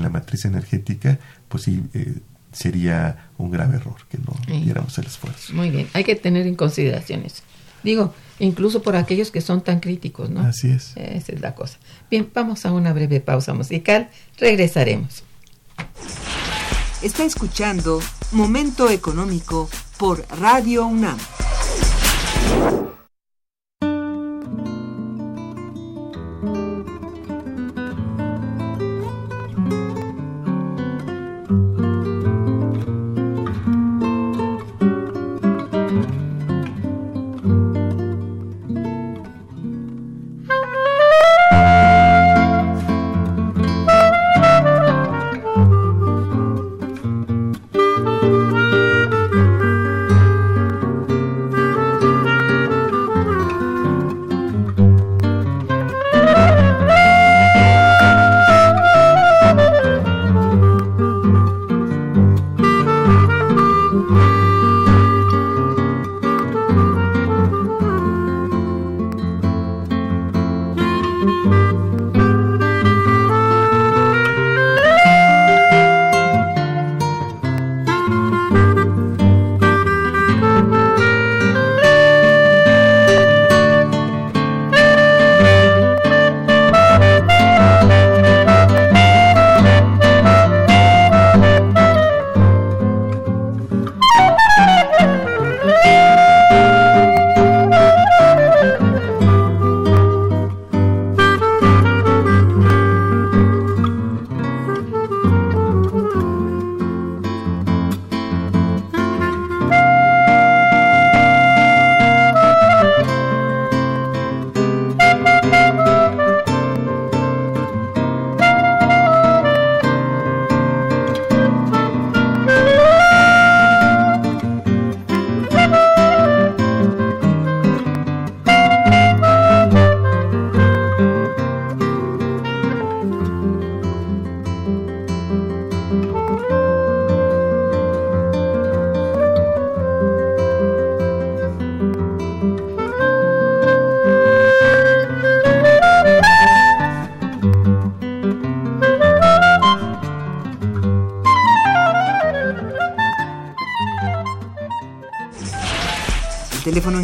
la matriz energética, pues sí, eh, sería un grave error que no diéramos el esfuerzo. Muy bien, hay que tener en consideración eso. Digo, incluso por aquellos que son tan críticos, ¿no? Así es. Esa es la cosa. Bien, vamos a una breve pausa musical, regresaremos. Está escuchando Momento Económico por Radio UNAM.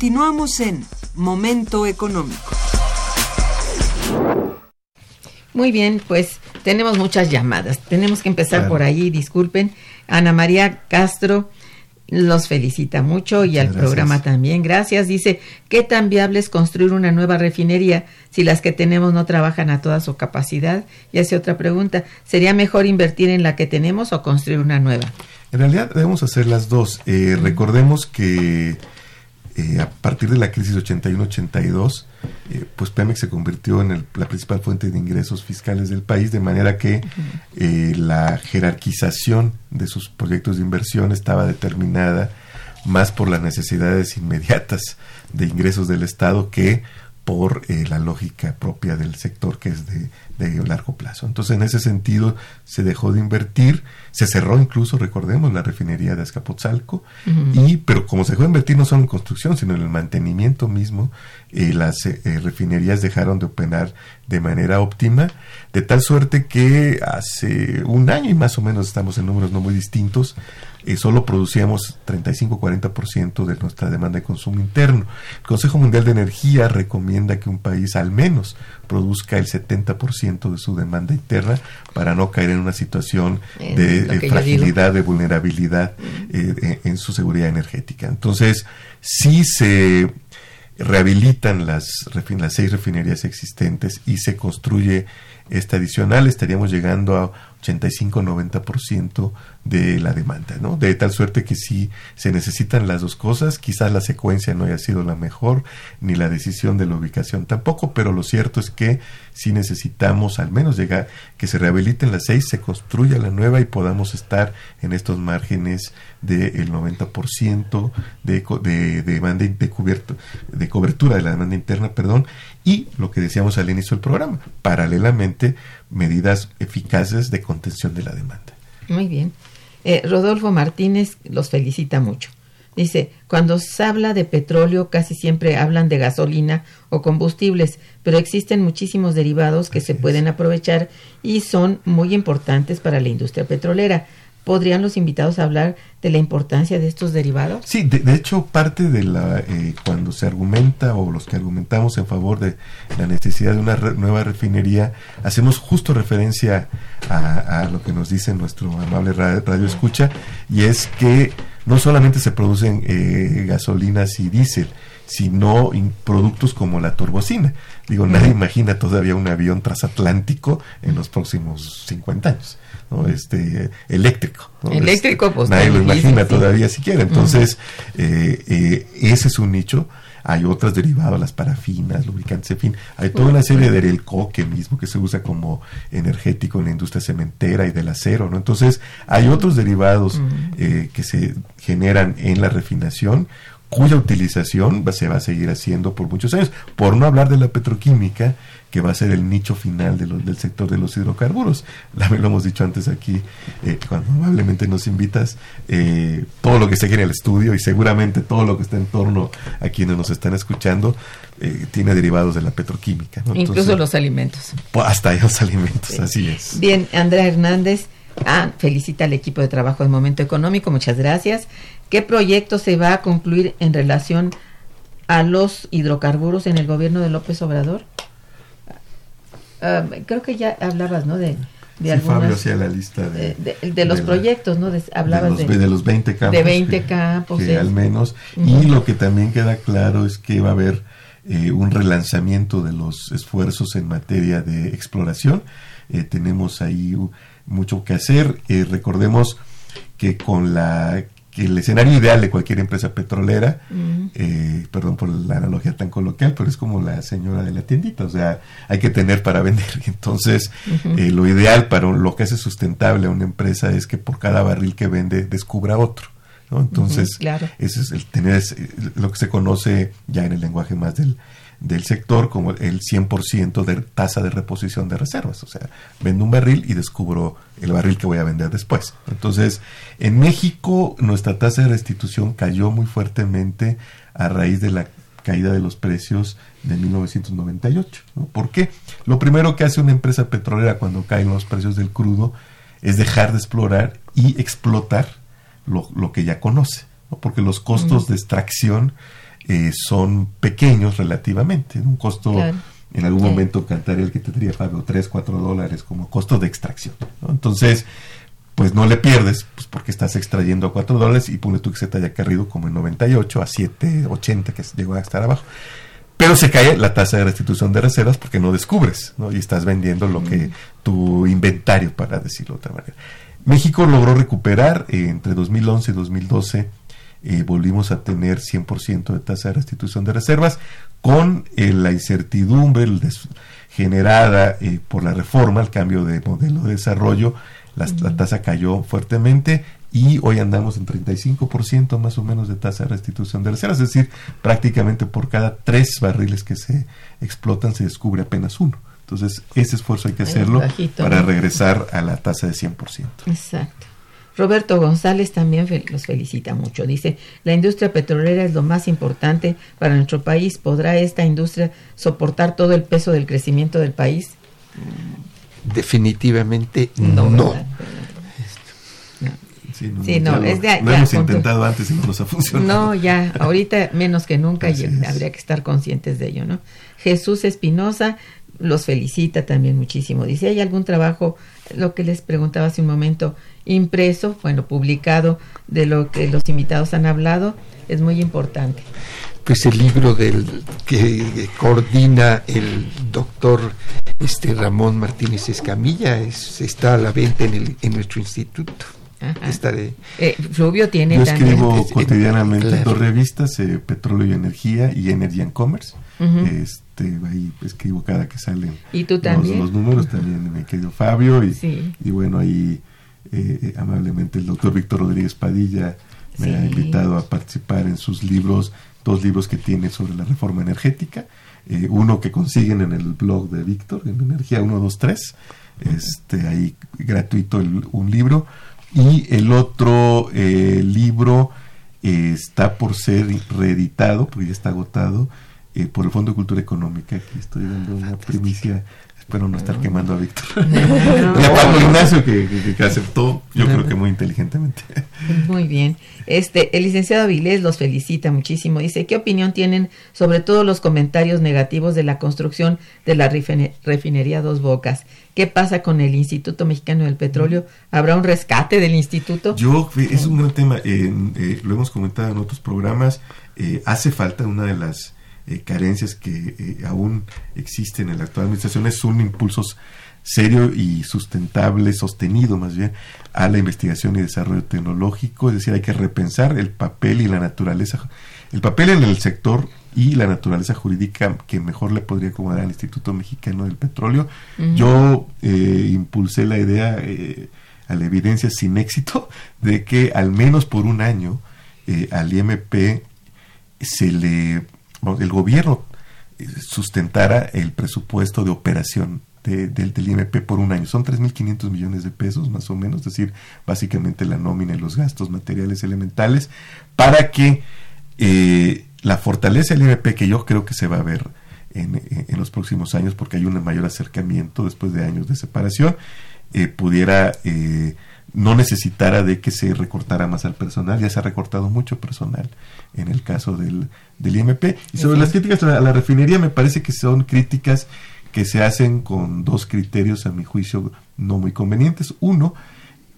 Continuamos en Momento Económico. Muy bien, pues tenemos muchas llamadas. Tenemos que empezar por ahí, disculpen. Ana María Castro los felicita mucho y al programa también. Gracias. Dice, ¿qué tan viable es construir una nueva refinería si las que tenemos no trabajan a toda su capacidad? Y hace otra pregunta, ¿sería mejor invertir en la que tenemos o construir una nueva? En realidad debemos hacer las dos. Eh, recordemos que eh, a partir de la crisis 81-82, eh, pues Pemex se convirtió en la principal fuente de ingresos fiscales del país, de manera que eh, la jerarquización de sus proyectos de inversión estaba determinada más por las necesidades inmediatas de ingresos del Estado que por la lógica propia del sector que es de, de largo plazo. Entonces, en ese sentido, se dejó de invertir, se cerró incluso, recordemos, la refinería de Azcapotzalco, y, pero como se dejó de invertir no solo en construcción, sino en el mantenimiento mismo, eh, las eh, refinerías dejaron de operar de manera óptima, de tal suerte que hace un año y más o menos estamos en números no muy distintos, eh, solo producíamos 35-40% de nuestra demanda de consumo interno. El Consejo Mundial de Energía recomienda que un país al menos produzca el 70% de su demanda interna para no caer en una situación de fragilidad, de vulnerabilidad eh, en su seguridad energética. Entonces, si se rehabilitan las, las seis refinerías existentes y se construye esta adicional, estaríamos llegando a 85-90% de la demanda, ¿no? De tal suerte que si se necesitan las dos cosas, quizás la secuencia no haya sido la mejor, ni la decisión de la ubicación tampoco, pero lo cierto es que si necesitamos al menos llegar, que se rehabiliten las seis, se construya la nueva y podamos estar en estos márgenes del 90% de, de, de, demanda de, de cobertura de la demanda interna, perdón, y lo que decíamos al inicio del programa, paralelamente medidas eficaces de contención de la demanda. Muy bien. Eh, Rodolfo Martínez los felicita mucho. Dice, cuando se habla de petróleo casi siempre hablan de gasolina o combustibles, pero existen muchísimos derivados que se pueden aprovechar y son muy importantes para la industria petrolera. ¿Podrían los invitados hablar de la importancia de estos derivados? Sí, de, hecho parte de la eh, cuando se argumenta o los que argumentamos en favor de la necesidad de una nueva refinería hacemos justo referencia a, lo que nos dice nuestro amable radio, escucha y es que no solamente se producen eh, gasolinas y diésel sino productos como la turbocina. Digo, nadie imagina todavía un avión transatlántico en los próximos 50 años. Este, eléctrico. Eléctrico, pues. Nadie lo imagina todavía siquiera. Entonces, eh, eh, ese es un nicho. Hay otras derivadas, las parafinas, lubricantes, en fin. Hay toda una serie de el coque mismo que se usa como energético en la industria cementera y del acero, ¿no? Entonces, hay otros derivados eh, que se generan en la refinación cuya utilización se va a seguir haciendo por muchos años, por no hablar de la petroquímica, que va a ser el nicho final de del sector de los hidrocarburos. Lo hemos dicho antes aquí, eh, cuando amablemente nos invitas, eh, todo lo que aquí en el estudio y seguramente todo lo que está en torno a quienes nos están escuchando, eh, tiene derivados de la petroquímica. Incluso los alimentos. Pues, hasta los alimentos, así es. Bien, Andrea Hernández. Ah, felicita al equipo de trabajo de Momento Económico, muchas gracias. ¿Qué proyecto se va a concluir en relación a los hidrocarburos en el gobierno de López Obrador? Ah, creo que ya hablabas, ¿no? De, de sí, Fabio hacía la lista de, de, los proyectos, ¿no? hablabas de los, de, los 20 campos. De 20 campos. al menos. Y lo que también queda claro es que va a haber eh, un relanzamiento de los esfuerzos en materia de exploración. Eh, tenemos ahí mucho que hacer. Eh, recordemos que con la que el escenario ideal de cualquier empresa petrolera, eh, perdón por la analogía tan coloquial, pero es como la señora de la tiendita, o sea, hay que tener para vender. Entonces, eh, lo ideal para lo que hace sustentable a una empresa es que por cada barril que vende descubra otro. ¿no? Entonces, ese es el tener lo que se conoce ya en el lenguaje más del, del sector como el 100% de tasa de reposición de reservas. O sea, vendo un barril y descubro el barril que voy a vender después. Entonces, en México nuestra tasa de restitución cayó muy fuertemente a raíz de la caída de los precios de 1998. ¿Por qué? Lo primero que hace una empresa petrolera cuando caen los precios del crudo es dejar de explorar y explotar lo, que ya conoce, porque los costos de extracción eh, son pequeños relativamente. Un costo, en algún momento cantaría el que tendría Fabio 3, 4 dólares como costo de extracción. Entonces, pues no le pierdes, pues porque estás extrayendo a 4 dólares y pone tú que se te haya carrido como en 98 a 7, 80 que llegó a estar abajo. Pero se cae la tasa de restitución de reservas porque no descubres, ¿no? Y estás vendiendo lo que mm. tu inventario, para decirlo de otra manera. México logró recuperar eh, entre 2011 y 2012 eh, volvimos a tener 100% de tasa de restitución de reservas, con eh, la incertidumbre generada eh, por la reforma, el cambio de modelo de desarrollo, la, tasa cayó fuertemente y hoy andamos en 35% más o menos de tasa de restitución de reservas, es decir, prácticamente por cada tres barriles que se explotan se descubre apenas uno. Entonces, ese esfuerzo hay que hacerlo para regresar a la tasa de 100%. Exacto. Roberto González también los felicita mucho. Dice, la industria petrolera es lo más importante para nuestro país. ¿Podrá esta industria soportar todo el peso del crecimiento del país? Definitivamente no. Sí, no, es de, lo hemos intentado antes y no nos ha funcionado. No, ya, ahorita menos que nunca y habría que estar conscientes de ello, ¿no? Jesús Espinosa los felicita también muchísimo. Dice, ¿hay algún trabajo, lo que les preguntaba hace un momento, impreso, bueno, publicado, de lo que los invitados han hablado? Es muy importante. pues el libro del que coordina el doctor este Ramón Martínez Escamilla es, está a la venta en, el, en nuestro instituto. Estaré. Eh, Rubio tiene Yo escribo cotidianamente dos revistas, eh, Petróleo y Energía y Energy and Commerce. este, ahí escribo cada que salen ¿Y tú también? Los, números, también mi querido Fabio. Y, y bueno, ahí eh, amablemente el doctor Víctor Rodríguez Padilla me ha invitado a participar en sus libros, dos libros que tiene sobre la reforma energética. uno que consiguen en el blog de Víctor, en Energía 123, este, ahí gratuito un libro y el otro eh, libro eh, está por ser reeditado, porque ya está agotado, eh, por el Fondo de Cultura Económica. Aquí estoy dando una primicia espero no estar quemando a Víctor. y a Pablo Ignacio, que, aceptó, yo creo que muy inteligentemente. Muy bien. Este, el licenciado Avilés los felicita muchísimo. Dice, ¿qué opinión tienen sobre todos los comentarios negativos de la construcción de la refinería Dos Bocas? ¿Qué pasa con el Instituto Mexicano del Petróleo? ¿Habrá un rescate del instituto? Yo, es un gran tema. Eh, lo hemos comentado en otros programas. Eh, hace falta una de las eh, carencias que eh, aún existen en la actual administración es un impulso serio y sustentable, sostenido más bien, a la investigación y desarrollo tecnológico, es decir, hay que repensar el papel y la naturaleza, el papel en el sector y la naturaleza jurídica que mejor le podría acomodar al Instituto Mexicano del Petróleo. Yo eh, impulsé la idea, a la evidencia sin éxito, de que al menos por un año al IMP se le el gobierno eh, sustentara el presupuesto de operación del IMP por un año. Son 3.500 millones de pesos, más o menos, es decir, básicamente la nómina y los gastos materiales elementales, para que eh, la fortaleza del IMP, que yo creo que se va a ver en, los próximos años, porque hay un mayor acercamiento después de años de separación, eh, pudiera no necesitara de que se recortara más al personal. Ya se ha recortado mucho personal en el caso del, del IMP. Y sobre las críticas a la, refinería, me parece que son críticas que se hacen con dos criterios, a mi juicio, no muy convenientes. Uno,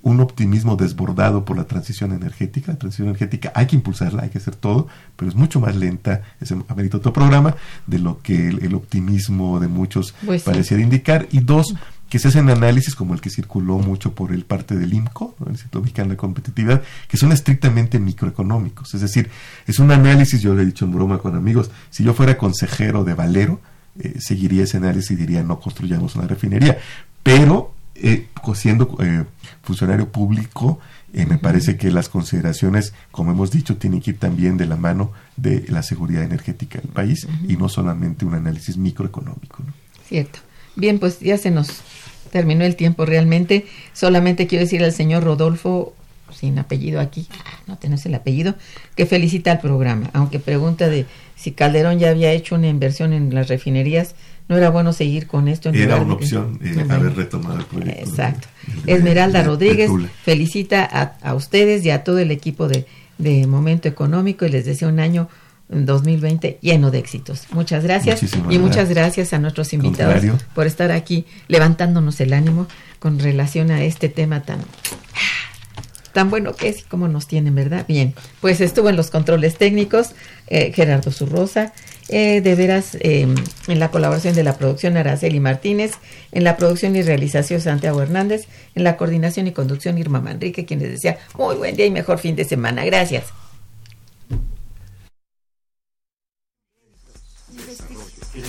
un optimismo desbordado por la transición energética. La transición energética hay que impulsarla, hay que hacer todo, pero es mucho más lenta, es amerita otro programa, de lo que el, optimismo de muchos pues pareciera indicar. Y dos, que se hacen análisis como el que circuló mucho por el parte del IMCO, el Instituto Mexicano de Competitividad, que son estrictamente microeconómicos. Es decir, es un análisis, yo le he dicho en broma con amigos, si yo fuera consejero de Valero, eh, seguiría ese análisis y diría no construyamos una refinería. Pero, eh, siendo eh, funcionario público, me parece que las consideraciones, como hemos dicho, tienen que ir también de la mano de la seguridad energética del país y no solamente un análisis microeconómico. Cierto. Bien, pues ya se nos terminó el tiempo realmente. Solamente quiero decir al señor Rodolfo, sin apellido aquí, no tenés el apellido, que felicita al programa, aunque pregunta de si Calderón ya había hecho una inversión en las refinerías, no era bueno seguir con esto. En era una opción eh, haber retomado el proyecto. Exacto. Esmeralda Rodríguez felicita a, a, ustedes y a todo el equipo de, de Momento Económico y les desea un año 2020 lleno de éxitos. Muchas gracias y muchas gracias a nuestros invitados por estar aquí levantándonos el ánimo con relación a este tema tan tan bueno que es y cómo nos tienen, ¿verdad? Bien, pues estuvo en los controles técnicos eh, Gerardo Zurrosa, eh, de veras em, en la colaboración de la producción Araceli Martínez, en la producción y realización Santiago Hernández, en la coordinación y conducción Irma Manrique, quien les decía muy buen día y mejor fin de semana. Gracias.